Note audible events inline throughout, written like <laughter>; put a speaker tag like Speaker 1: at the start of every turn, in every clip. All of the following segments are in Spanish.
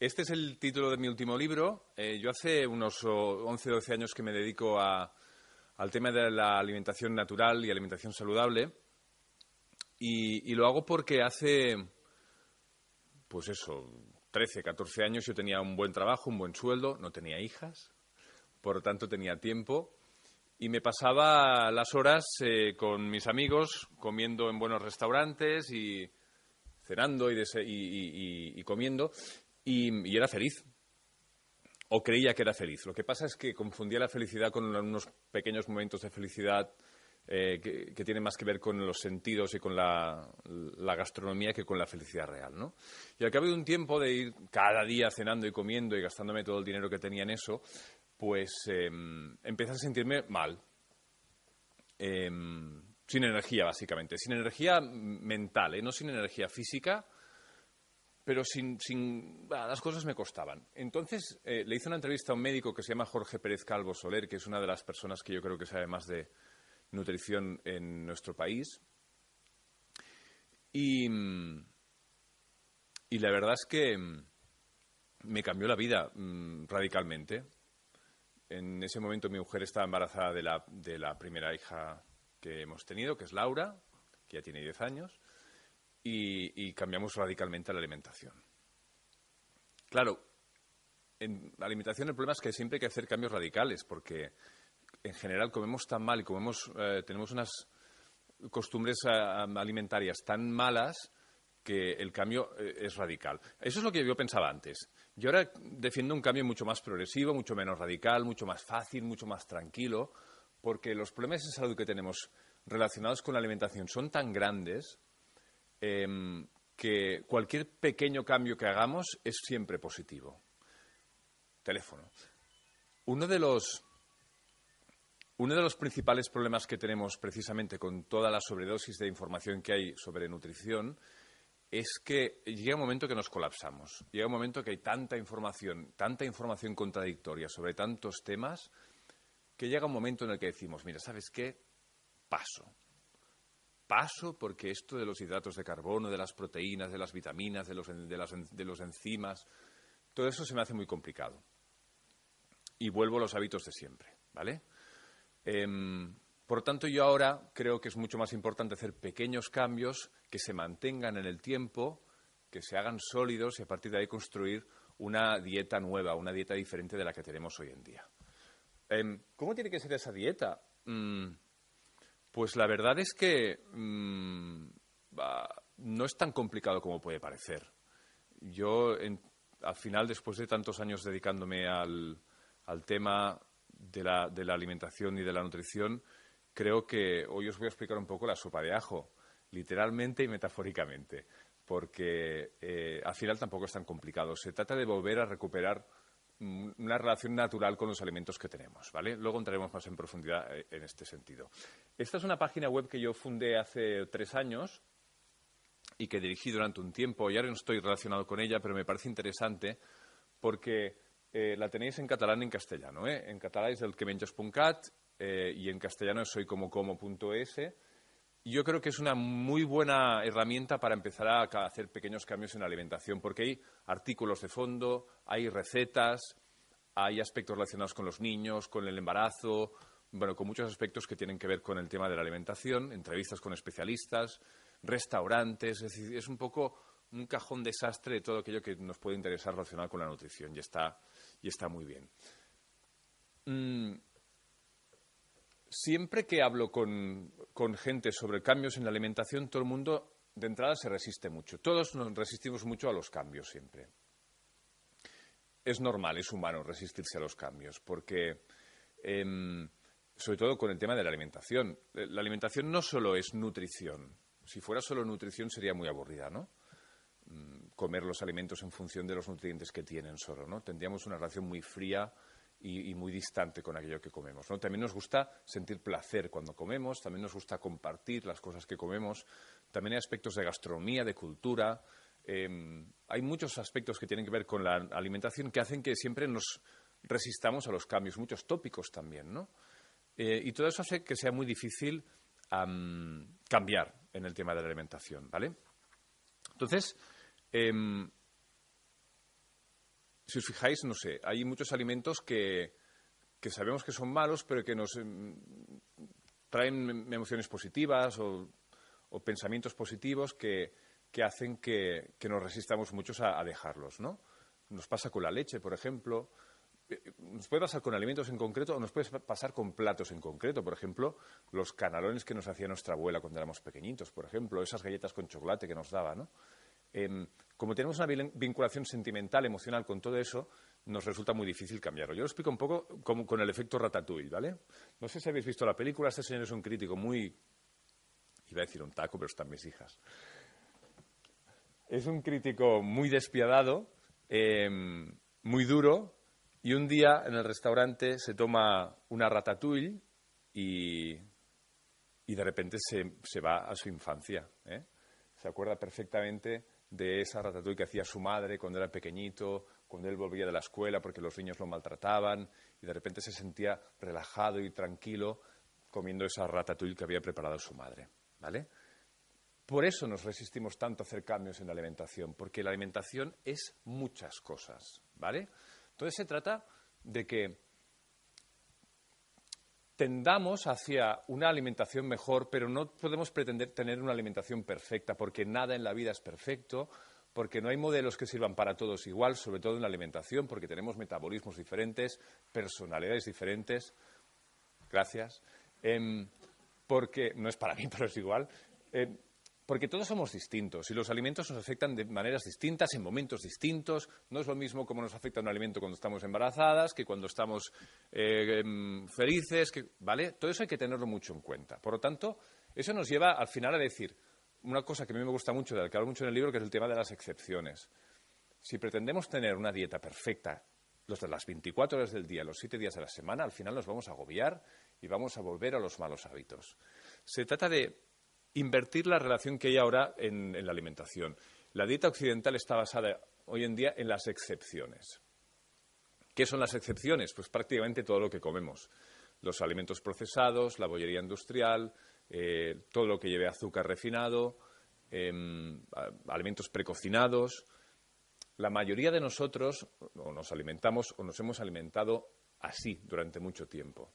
Speaker 1: Este es el título de mi último libro. Eh, yo hace unos 11 o 12 años que me dedico al tema de la alimentación natural y alimentación saludable. Y, y, lo hago porque hace, pues eso, 13, 14 años yo tenía un buen trabajo, un buen sueldo, no tenía hijas, por lo tanto tenía tiempo. Y me pasaba las horas eh, con mis amigos comiendo en buenos restaurantes y cenando y, y, y comiendo y, era feliz. O creía que era feliz. Lo que pasa es que confundía la felicidad con unos pequeños momentos de felicidad eh, que, tienen más que ver con los sentidos y con la, gastronomía que con la felicidad real. ¿no? Y al cabo de un tiempo de ir cada día cenando y comiendo y gastándome todo el dinero que tenía en eso, pues eh, empecé a sentirme mal. Em, sin energía, básicamente. Sin energía mental, ¿eh? no sin energía física pero sin, sin las cosas me costaban. Entonces eh, le hice una entrevista a un médico que se llama Jorge Pérez Calvo Soler, que es una de las personas que yo creo que sabe más de nutrición en nuestro país. Y, la verdad es que me cambió la vida mm, radicalmente. En ese momento mi mujer estaba embarazada de la, de la primera hija que hemos tenido, que es Laura, que ya tiene 10 años y, cambiamos radicalmente la alimentación. Claro, en la alimentación el problema es que siempre hay que hacer cambios radicales porque en general comemos tan mal y comemos, eh, tenemos unas costumbres eh, alimentarias tan malas que el cambio eh, es radical. Eso es lo que yo pensaba antes. Yo ahora defiendo un cambio mucho más progresivo, mucho menos radical, mucho más fácil, mucho más tranquilo, porque los problemas de salud que tenemos relacionados con la alimentación son tan grandes Em, que cualquier pequeño cambio que hagamos es siempre positivo. Teléfono. Uno de los uno de los principales problemas que tenemos precisamente con toda la sobredosis de información que hay sobre nutrición es que llega un momento que nos colapsamos. Llega un momento que hay tanta información, tanta información contradictoria sobre tantos temas, que llega un momento en el que decimos, mira, ¿sabes qué? Paso paso porque esto de los hidratos de carbono, de las proteínas, de las vitaminas, de los, de, los enzimas, todo eso se me hace muy complicado. Y vuelvo a los hábitos de siempre, ¿vale? Em, por tanto, yo ahora creo que es mucho más importante hacer pequeños cambios que se mantengan en el tiempo, que se hagan sólidos y a partir de ahí construir una dieta nueva, una dieta diferente de la que tenemos hoy en día. Em, ¿Cómo tiene que ser esa dieta? Mm, pues la verdad es que mm, no es tan complicado como puede parecer. Yo, al final, después de tantos años dedicándome al, tema de la, de la, alimentación y de la nutrición, creo que hoy os voy a explicar un poco la sopa de ajo, literalmente y metafóricamente, porque eh, al final tampoco es tan complicado. Se trata de volver a recuperar una relación natural con los alimentos que tenemos, ¿vale? Luego entraremos más en profundidad eh, en este sentido. Esta es una página web que yo fundé hace tres años y que dirigí durante un tiempo. Ya no estoy relacionado con ella, pero me parece interesante porque eh, la tenéis en catalán y en castellano. ¿eh? En catalán es el que eh, y en castellano es soycomocomo.es yo creo que es una muy buena herramienta para empezar a hacer pequeños cambios en la alimentación, porque hay artículos de fondo, hay recetas, hay aspectos relacionados con los niños, con el embarazo, bueno, con muchos aspectos que tienen que ver con el tema de la alimentación, entrevistas con especialistas, restaurantes, es decir, es un poco un cajón desastre de todo aquello que nos puede interesar relacionado con la nutrición y está, y está muy bien. Mm, siempre que hablo con, gente sobre cambios en la alimentación, todo el mundo de entrada se resiste mucho. Todos nos resistimos mucho a los cambios siempre. Es normal, es humano resistirse a los cambios, porque em, sobre todo con el tema de la alimentación. La alimentación no solo es nutrición. Si fuera solo nutrición sería muy aburrida, ¿no? Mm, comer los alimentos en función de los nutrientes que tienen solo, ¿no? Tendríamos una relación muy fría y, muy distante con aquello que comemos. ¿no? También nos gusta sentir placer cuando comemos, también nos gusta compartir las cosas que comemos, también hay aspectos de gastronomía, de cultura. Em, hay muchos aspectos que tienen que ver con la alimentación que hacen que siempre nos resistamos a los cambios, muchos tópicos también, ¿no? Eh, y todo eso hace que sea muy difícil cambiar en el tema de la alimentación, ¿vale? Entonces, em, si os fijáis, no sé, hay muchos alimentos que, sabemos que son malos, pero que nos em, traen emociones positivas o, pensamientos positivos que, hacen que, nos resistamos muchos a, a, dejarlos, ¿no? Nos pasa con la leche, por ejemplo. Eh, nos puede pasar con alimentos en concreto o nos puede pasar con platos en concreto. Por ejemplo, los canalones que nos hacía nuestra abuela cuando éramos pequeñitos, por ejemplo, esas galletas con chocolate que nos daba, ¿no? Em, como tenemos una vinculación sentimental, emocional con todo eso, nos resulta muy difícil cambiarlo. Yo lo explico un poco como con el efecto ratatouille, ¿vale? No sé si habéis visto la película, este señor es un crítico muy... Iba a decir un taco, pero están mis hijas. Es un crítico muy despiadado, em, muy duro, y un día en el restaurante se toma una ratatouille y, y de repente se, se va a su infancia. ¿eh? Se acuerda perfectamente de esa ratatouille que hacía su madre cuando era pequeñito, cuando él volvía de la escuela porque los niños lo maltrataban y de repente se sentía relajado y tranquilo comiendo esa ratatouille que había preparado su madre, ¿vale? Por eso nos resistimos tanto a hacer cambios en la alimentación, porque la alimentación es muchas cosas, ¿vale? Entonces se trata de que tendamos hacia una alimentación mejor, pero no podemos pretender tener una alimentación perfecta, porque nada en la vida es perfecto, porque no hay modelos que sirvan para todos igual, sobre todo en la alimentación, porque tenemos metabolismos diferentes, personalidades diferentes. Gracias. Em, porque no es para mí, <laughs> pero es igual. Em, porque todos somos distintos y los alimentos nos afectan de maneras distintas, en momentos distintos. No es lo mismo cómo nos afecta un alimento cuando estamos embarazadas que cuando estamos eh, em, felices, ¿vale? Todo eso hay que tenerlo mucho en cuenta. Por lo tanto, eso nos lleva al final a decir una cosa que a mí me gusta mucho, de la que hablo mucho en el libro, que es el tema de las excepciones. Si pretendemos tener una dieta perfecta los de las 24 horas del día, los 7 días de la semana, al final nos vamos a agobiar y vamos a volver a los malos hábitos. Se trata de invertir la relación que hay ahora en, la alimentación. La dieta occidental está basada hoy en día en las excepciones. ¿Qué son las excepciones? Pues prácticamente todo lo que comemos. Los alimentos procesados, la bollería industrial, eh, todo lo que lleve azúcar refinado, em, alimentos precocinados. La mayoría de nosotros o nos alimentamos o nos hemos alimentado así durante mucho tiempo.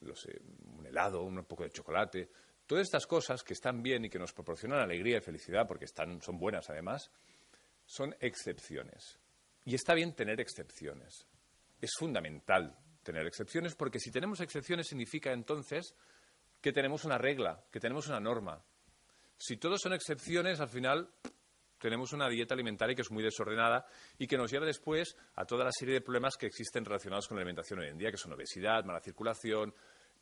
Speaker 1: un helado, un poco de chocolate, Todas estas cosas que están bien y que nos proporcionan alegría y felicidad, porque están, son buenas además, son excepciones. Y está bien tener excepciones. Es fundamental tener excepciones porque si tenemos excepciones significa entonces que tenemos una regla, que tenemos una norma. Si todos son excepciones, al final tenemos una dieta alimentaria que es muy desordenada y que nos lleva después a toda la serie de problemas que existen relacionados con la alimentación hoy en día, que son obesidad, mala circulación,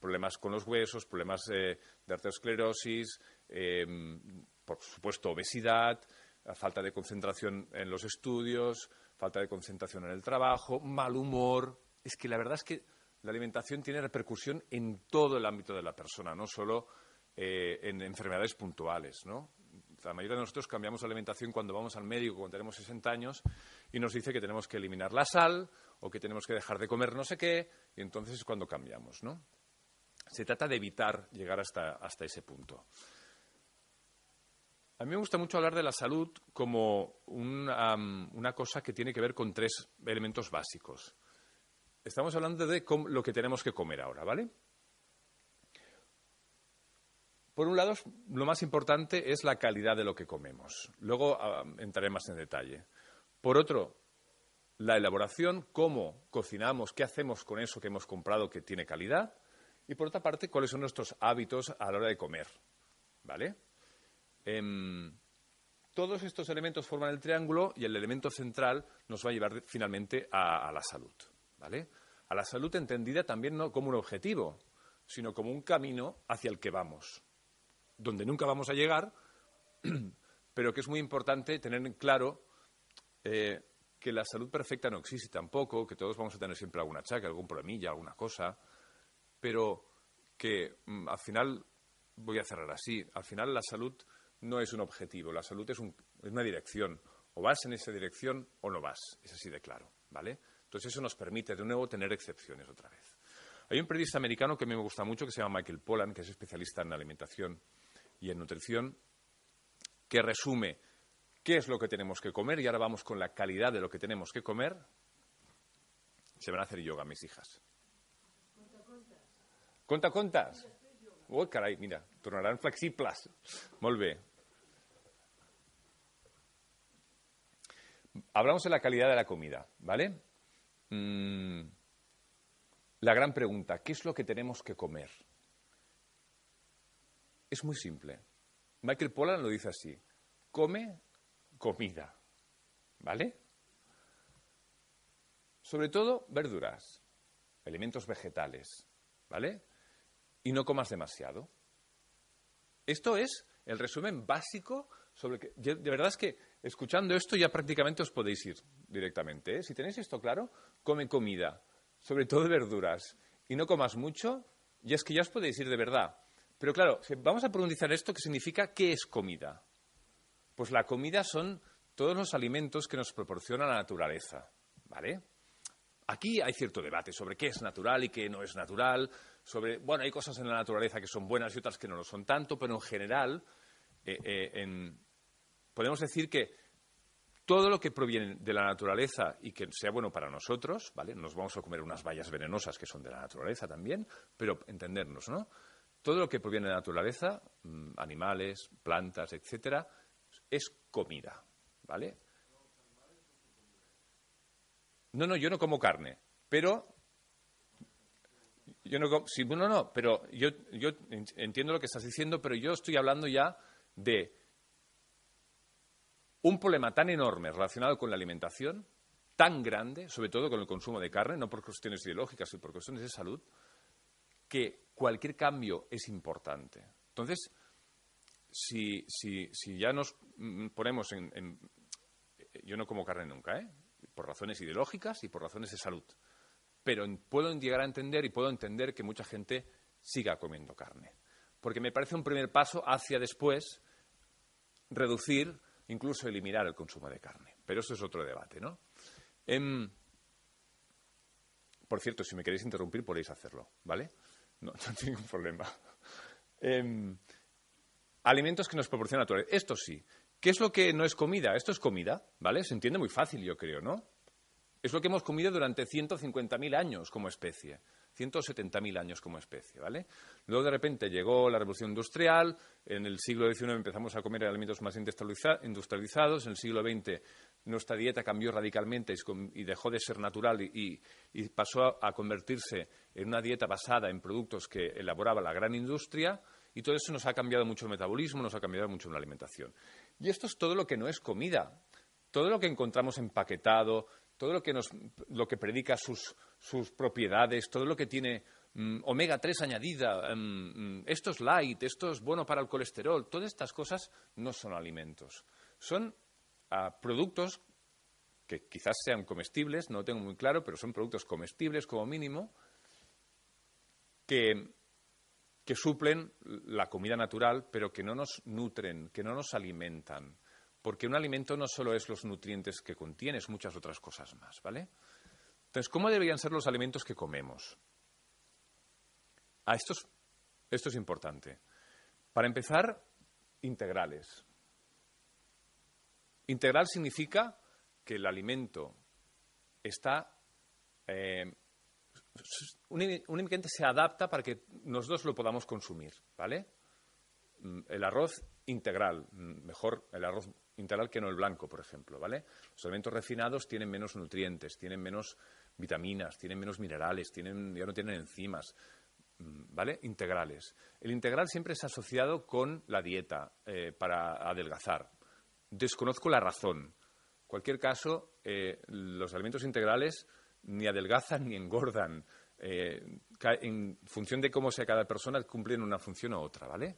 Speaker 1: problemas con los huesos, problemas eh, de arteriosclerosis, em, por supuesto obesidad, falta de concentración en los estudios, falta de concentración en el trabajo, mal humor. Es que la verdad es que la alimentación tiene repercusión en todo el ámbito de la persona, no solo eh, en enfermedades puntuales, ¿no? La mayoría de nosotros cambiamos la alimentación cuando vamos al médico, cuando tenemos 60 años, y nos dice que tenemos que eliminar la sal o que tenemos que dejar de comer no sé qué, y entonces es cuando cambiamos, ¿no? Se trata de evitar llegar hasta, ese punto. A mí me gusta mucho hablar de la salud como una cosa que tiene que ver con tres elementos básicos. Estamos hablando de lo que tenemos que comer ahora, ¿vale? Por un lado, lo más importante es la calidad de lo que comemos. Luego entraré más en detalle. Por otro, la elaboración, cómo cocinamos, qué hacemos con eso que hemos comprado que tiene calidad. Y por otra parte, cuáles son nuestros hábitos a la hora de comer. ¿Vale? Em, todos estos elementos forman el triángulo y el elemento central nos va a llevar finalmente a, la salud. ¿Vale? A la salud entendida también no como un objetivo, sino como un camino hacia el que vamos, donde nunca vamos a llegar, <clears throat> pero que es muy importante tener en claro eh, que la salud perfecta no existe tampoco, que todos vamos a tener siempre alguna chaca, algún problemilla, alguna cosa, pero que mm, al final, voy a cerrar así, al final la salud no es un objetivo, la salud es, es una dirección. O vas en esa dirección o no vas, es así de claro, ¿vale? Entonces eso nos permite de nuevo tener excepciones otra vez. Hay un periodista americano que a mí me gusta mucho que se llama Michael Pollan, que es especialista en alimentación y en nutrición, que resume qué es lo que tenemos que comer y ahora vamos con la calidad de lo que tenemos que comer. Se van a hacer yoga mis hijas. Conta contas? Oh, caray, mira, tornarán flexibles. Molt. Hablamos de la calidad de la comida, ¿vale? Mm, la gran pregunta, ¿qué es lo que tenemos que comer? Es muy simple. Michael Pollan lo dice así, come comida, ¿vale? Sobre todo verduras, elementos vegetales, ¿vale? Y no comas demasiado. Esto es el resumen básico sobre que, de verdad es que escuchando esto ya prácticamente os podéis ir directamente. ¿eh? Si tenéis esto claro, come comida, sobre todo verduras, y no comas mucho, y es que ya os podéis ir de verdad. Pero claro, vamos a profundizar esto, ¿qué significa qué es comida? Pues la comida son todos los alimentos que nos proporciona la naturaleza, ¿vale? Aquí hay cierto debate sobre qué es natural y qué no es natural, sobre, bueno, hay cosas en la naturaleza que son buenas y otras que no lo son tanto, pero en general eh, eh, podemos decir que todo lo que proviene de la naturaleza y que sea bueno para nosotros, ¿vale? Nos vamos a comer unas bayas venenosas que son de la naturaleza también, pero entendernos, ¿no? Todo lo que proviene de la naturaleza, mm, animales, plantas, etcétera, es comida, ¿vale? No, no, yo no como carne, pero yo no, sí, no, no, pero yo, yo entiendo lo que estás diciendo, pero yo estoy hablando ya de un problema tan enorme relacionado con la alimentación, tan grande, sobre todo con el consumo de carne, no por cuestiones ideológicas, sino por cuestiones de salud, que cualquier cambio es importante. Entonces, si, si, si ya nos ponemos en, Yo no como carne nunca, ¿eh? por razones ideológicas y por razones de salud. Pero puedo llegar a entender y puedo entender que mucha gente siga comiendo carne. Porque me parece un primer paso hacia después reducir, incluso eliminar el consumo de carne. Pero eso es otro debate, ¿no? Em, por cierto, si me queréis interrumpir, podéis hacerlo, ¿vale? No, <laughs> no tengo ningún problema. Em, alimentos que nos proporciona naturaleza. Esto sí. ¿Qué es lo que no es comida? Esto es comida, ¿vale? Se entiende muy fácil, yo creo, ¿no? Es lo que hemos comido durante 150.000 años como especie. 170.000 años como especie, ¿vale? Luego de repente llegó la revolución industrial, en el siglo XIX empezamos a comer alimentos más industrializados, en el siglo XX nuestra dieta cambió radicalmente y dejó de ser natural y, pasó a convertirse en una dieta basada en productos que elaboraba la gran industria y todo eso nos ha cambiado mucho el metabolismo, nos ha cambiado mucho la alimentación. Y esto es todo lo que no es comida, todo lo que encontramos empaquetado, todo lo que, nos, lo que predica sus, sus propiedades, todo lo que tiene mm, omega 3 añadida, mm, mm, esto es light, esto es bueno para el colesterol, todas estas cosas no son alimentos. Son ah, productos que quizás sean comestibles, no lo tengo muy claro, pero son productos comestibles como mínimo, que, que suplen la comida natural, pero que no nos nutren, que no nos alimentan porque un alimento no solo es los nutrientes que contiene, es muchas otras cosas más, ¿vale? Entonces, ¿cómo deberían ser los alimentos que comemos? Ah, esto es, esto es importante. Para empezar, integrales. Integral significa que el alimento está eh, únicamente se adapta para que nosotros lo podamos consumir, ¿vale? Mm, el arroz integral, mm, mejor el arroz integral que no el blanco, por ejemplo, ¿vale? Los alimentos refinados tienen menos nutrientes, tienen menos vitaminas, tienen menos minerales, tienen, ya no tienen enzimas, mm, ¿vale? Integrales. El integral siempre es asociado con la dieta eh, para adelgazar. Desconozco la razón. En cualquier caso, eh, los alimentos integrales ni adelgazan ni engordan. Eh, en función de cómo sea cada persona, cumplen una función u otra, ¿vale?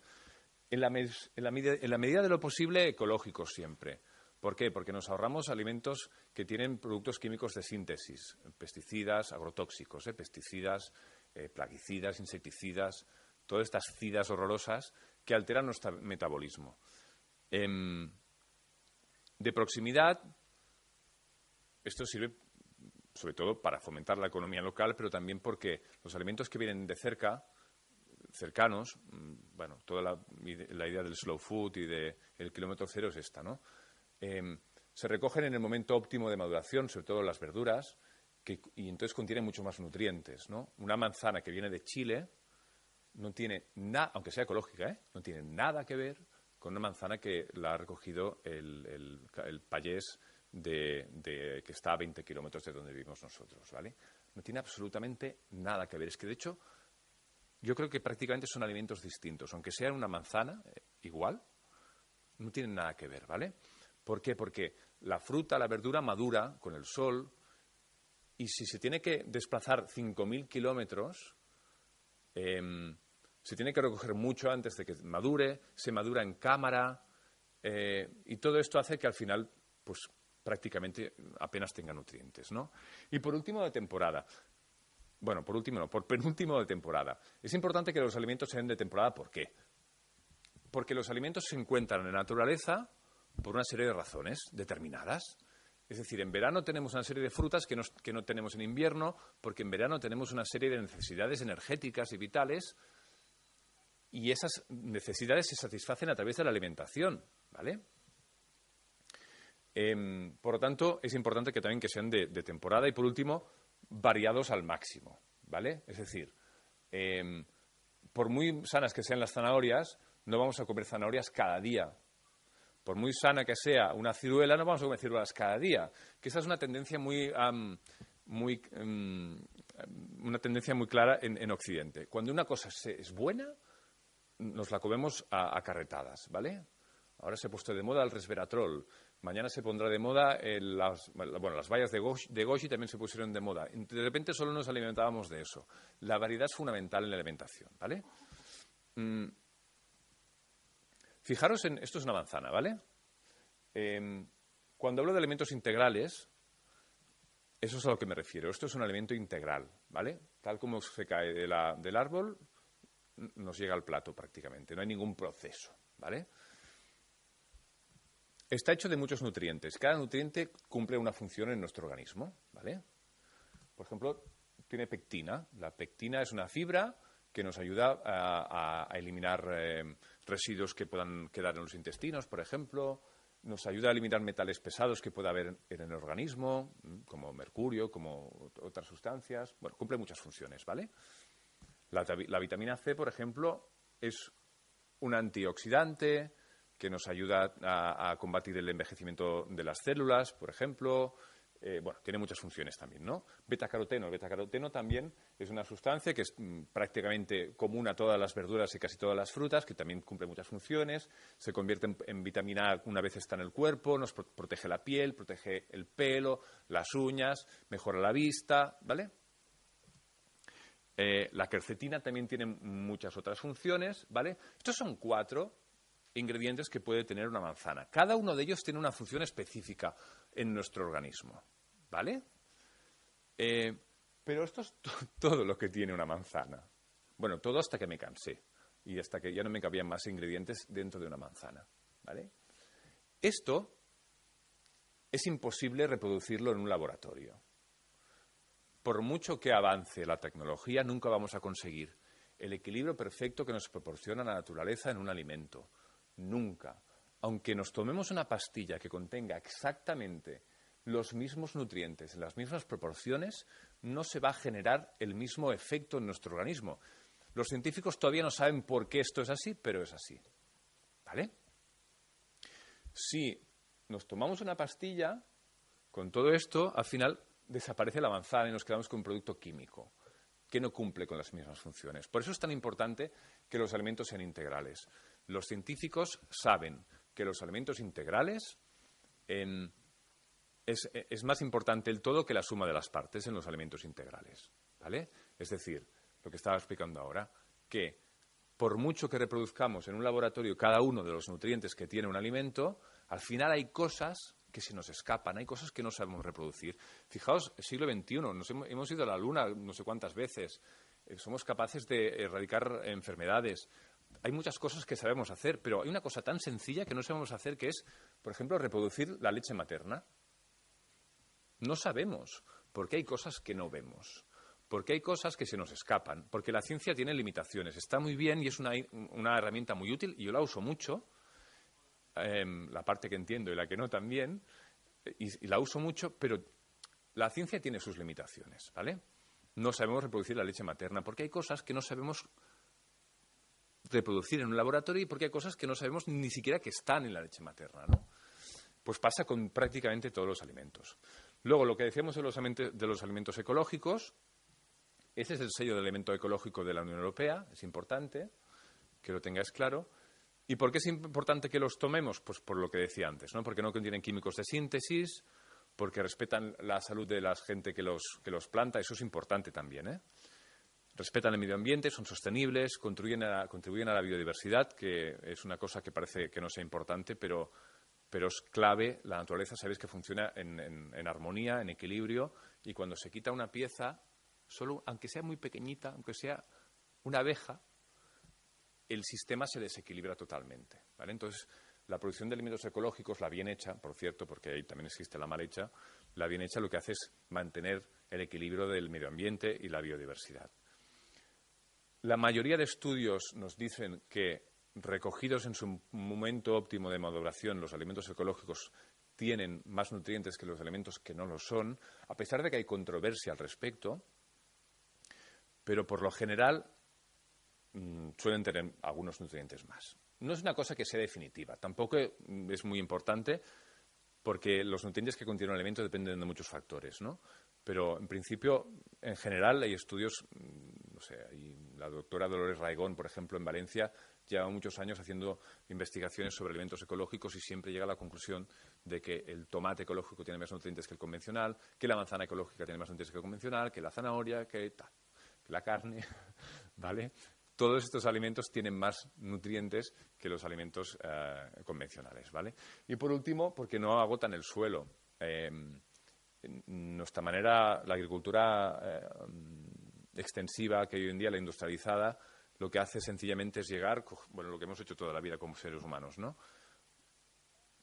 Speaker 1: En la, medida de lo posible ecológicos siempre. ¿Por qué? Porque nos ahorramos alimentos que tienen productos químicos de síntesis, pesticidas, agrotóxicos, ¿eh? pesticidas, eh, plaguicidas, insecticidas, todas estas cidas horrorosas que alteran nuestro metabolismo. Em, de proximidad, esto sirve sobre todo para fomentar la economía local, pero también porque los alimentos que vienen de cerca, cercanos, mm, bueno, toda la, idea del slow food y del kilómetro cero es esta, ¿no? Em, se recogen en el momento óptimo de maduración, sobre todo las verduras, y entonces contienen muchos más nutrientes. ¿no? Una manzana que viene de Chile no tiene nada, aunque sea ecológica, ¿eh? no tiene nada que ver con una manzana que la ha recogido el, el, payés de, que está a 20 kilómetros de donde vivimos nosotros. ¿vale? No tiene absolutamente nada que ver. Es que, de hecho, yo creo que prácticamente son alimentos distintos. Aunque sean una manzana, eh, igual, no tienen nada que ver, ¿vale? ¿Por qué? Porque la fruta, la verdura madura con el sol y si se tiene que desplazar 5.000 kilómetros, em, se tiene que recoger mucho antes de que madure, se madura en cámara eh, y todo esto hace que al final, pues prácticamente apenas tenga nutrientes, ¿no? Y por último de temporada. Bueno, por último no, por penúltimo de temporada. Es importante que los alimentos sean de temporada, ¿por qué? Porque los alimentos se encuentran en la naturaleza por una serie de razones determinadas. Es decir, en verano tenemos una serie de frutas que, no tenemos en invierno, porque en verano tenemos una serie de necesidades energéticas y vitales, y esas necesidades se satisfacen a través de la alimentación, ¿vale? Em, por lo tanto, es importante que también que sean de, temporada y, por último, variados al máximo, ¿vale? Es decir, em, por muy sanas que sean las zanahorias, no vamos a comer zanahorias cada día, por muy sana que sea una ciruela, no vamos a comer ciruelas cada día. Que esa es una tendencia muy, muy una tendencia muy clara en, Occidente. Cuando una cosa es buena, nos la comemos a, carretadas, ¿vale? Ahora se ha puesto de moda el resveratrol. Mañana se pondrá de moda las, bueno, las de goji, también se pusieron de moda. De repente solo nos alimentábamos de eso. La variedad es fundamental en la alimentación, ¿vale? Mm, Fijaros en, esto es una manzana, ¿vale? Em, cuando hablo de elementos integrales, eso es a lo que me refiero. Esto es un elemento integral, ¿vale? Tal como se cae del árbol, nos llega al plato prácticamente. No hay ningún proceso, ¿vale? Está hecho de muchos nutrientes. Cada nutriente cumple una función en nuestro organismo, ¿vale? Por ejemplo, tiene pectina. La pectina es una fibra que nos ayuda a, eliminar eh, residuos que puedan quedar en los intestinos, por ejemplo. Nos ayuda a eliminar metales pesados que pueda haber en el organismo, como mercurio, como otras sustancias. Bueno, cumple muchas funciones, ¿vale? La, vitamina C, por ejemplo, es un antioxidante que nos ayuda a, combatir el envejecimiento de las células, por ejemplo. Eh, bueno, tiene muchas funciones también, ¿no? Betacaroteno. El betacaroteno también es una sustancia que es mm, prácticamente común a todas las verduras y casi todas las frutas, que también cumple muchas funciones. Se convierte en, vitamina A una vez está en el cuerpo, nos protege la piel, protege el pelo, las uñas, mejora la vista, ¿vale? Eh, la quercetina también tiene muchas otras funciones, ¿vale? Estos son cuatro ingredientes que puede tener una manzana. Cada uno de ellos tiene una función específica en nuestro organismo, ¿vale? Eh, pero esto es <laughs> todo lo que tiene una manzana. Bueno, todo hasta que me cansé y hasta que ya no me cabían más ingredientes dentro de una manzana, ¿vale? Esto es imposible reproducirlo en un laboratorio. Por mucho que avance la tecnología, nunca vamos a conseguir el equilibrio perfecto que nos proporciona la naturaleza en un alimento. Nunca. Aunque nos tomemos una pastilla que contenga exactamente los mismos nutrientes en las mismas proporciones, no se va a generar el mismo efecto en nuestro organismo. Los científicos todavía no saben por qué esto es así, pero es así. ¿Vale? Si nos tomamos una pastilla, con todo esto, al final desaparece la manzana y nos quedamos con un producto químico que no cumple con las mismas funciones. Por eso es tan importante que los alimentos sean integrales. Los científicos saben que los alimentos integrales es, más importante el todo que la suma de las partes en los alimentos integrales. ¿vale? Es decir, lo que estaba explicando ahora, que por mucho que reproduzcamos en un laboratorio cada uno de los nutrientes que tiene un alimento, Al final hay cosas que se nos escapan, hay cosas que no sabemos reproducir. Fijaos, siglo XXI, nos hemos, ido a la Luna no sé cuántas veces, eh, somos capaces de erradicar enfermedades. Hay muchas cosas que sabemos hacer, pero hay una cosa tan sencilla que no sabemos hacer que es, por ejemplo, reproducir la leche materna. No sabemos, porque hay cosas que no vemos porque hay cosas que se nos escapan, porque la ciencia tiene limitaciones. Está muy bien y es una, herramienta muy útil y yo la uso mucho, em, la parte que entiendo y la que no también, y, la uso mucho, pero la ciencia tiene sus limitaciones, ¿vale? No sabemos reproducir la leche materna porque hay cosas que no sabemos reproducir en un laboratorio y porque hay cosas que no sabemos ni siquiera que están en la leche materna, ¿no? Pues pasa con prácticamente todos los alimentos. Luego, lo que decíamos de los, de los alimentos ecológicos, ese es el sello de elemento ecológico de la Unión Europea, es importante que lo tengáis claro. ¿Y por qué es importante que los tomemos? Pues por lo que decía antes, ¿no? Porque no contienen químicos de síntesis, porque respetan la salud de la gente que los, que los planta, eso es importante también, ¿eh? Respetan el medio ambiente, son sostenibles, contribuyen a, la biodiversidad, que es una cosa que parece que no sea importante, pero, es clave. La naturaleza, sabéis que funciona en, en armonía, en equilibrio, y cuando se quita una pieza, solo, aunque sea muy pequeñita, aunque sea una abeja, el sistema se desequilibra totalmente. Entonces, la producción de alimentos ecológicos, la bien hecha, por cierto, porque ahí también existe la mal hecha, la bien hecha lo que hace es mantener el equilibrio del medio ambiente y la biodiversidad. La mayoría de estudios nos dicen que recogidos en su momento óptimo de maduración, los alimentos ecológicos tienen más nutrientes que los alimentos que no lo son, a pesar de que hay controversia al respecto, pero por lo general mm, suelen tener algunos nutrientes más. No es una cosa que sea definitiva, tampoco es muy importante porque los nutrientes que contiene un alimento dependen de muchos factores, ¿no? Pero en principio, en general, hay estudios, mm, no sé, la doctora Dolores Raigón, por ejemplo, en Valencia, lleva muchos años haciendo investigaciones sobre alimentos ecológicos y siempre llega a la conclusión de que el tomate ecológico tiene más nutrientes que el convencional, que la manzana ecológica tiene más nutrientes que el convencional, que la zanahoria, que la carne, <laughs> ¿vale? Todos estos alimentos tienen más nutrientes que los alimentos eh, convencionales, ¿vale? Y por último, porque no agotan el suelo. Eh, nuestra manera, la agricultura eh, extensiva que hoy en día, la industrializada, lo que hace sencillamente es llegar, bueno, lo que hemos hecho toda la vida como seres humanos, ¿no?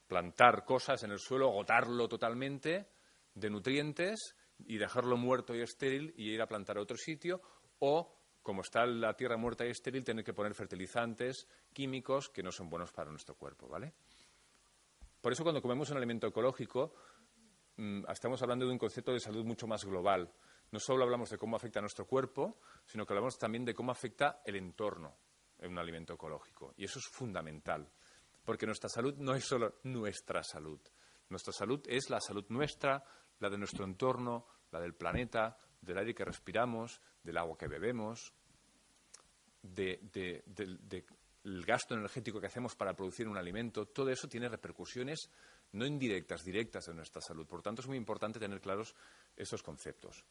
Speaker 1: Plantar cosas en el suelo, agotarlo totalmente de nutrientes y dejarlo muerto y estéril y ir a plantar a otro sitio o, como está la tierra muerta y estéril, tener que poner fertilizantes químicos que no son buenos para nuestro cuerpo, ¿vale? Por eso cuando comemos un alimento ecológico mm, estamos hablando de un concepto de salud mucho más global. No solo hablamos de cómo afecta a nuestro cuerpo, sino que hablamos también de cómo afecta el entorno en un alimento ecológico. Y eso es fundamental, porque nuestra salud no es solo nuestra salud. Nuestra salud es la salud nuestra, la de nuestro entorno, la del planeta, del aire que respiramos, del agua que bebemos, del gasto energético que hacemos para producir un alimento, todo eso tiene repercusiones no indirectas, directas en nuestra salud. Por tanto, es muy importante tener claros esos conceptos.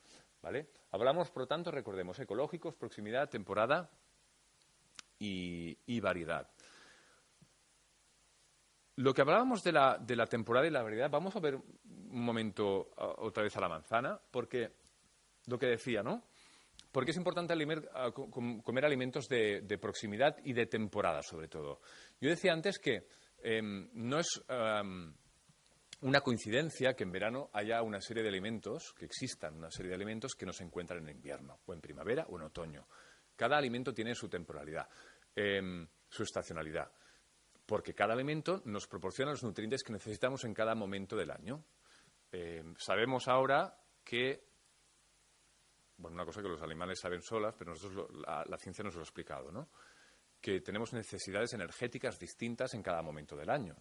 Speaker 1: ¿vale? Hablamos, por tanto, recordemos, ecológicos, proximidad, temporada y, variedad. Lo que hablábamos de la, de la temporada y la variedad, vamos a ver un momento otra vez a la manzana, porque lo que decía, ¿no? Porque es importante comer alimentos de, proximidad y de temporada, sobre todo. Yo decía antes que em, no es em, una coincidencia que en verano haya una serie de alimentos, que existan una serie de alimentos que no se encuentran en invierno, o en primavera, o en otoño. Cada alimento tiene su temporalidad, em, su estacionalidad, porque cada alimento nos proporciona los nutrientes que necesitamos en cada momento del año. sabemos ahora que bueno, una cosa que los animales saben solas, pero nosotros la, ciencia nos lo ha explicado, ¿no? Que tenemos necesidades energéticas distintas en cada momento del año.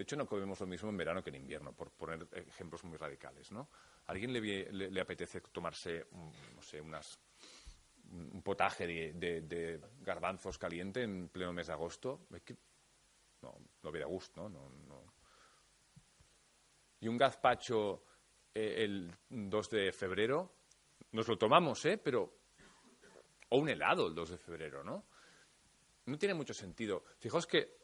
Speaker 1: De hecho, no comemos lo mismo en verano que en invierno, por poner ejemplos muy radicales, ¿no? ¿A alguien le, apetece tomarse, no sé, un potaje de, garbanzos caliente en pleno mes de agosto? no, no hubiera gusto, ¿no? no, Y un gazpacho eh, el 2 de febrero, nos lo tomamos, ¿eh? Pero... O un helado el 2 de febrero, ¿no? No tiene mucho sentido. Fijaos que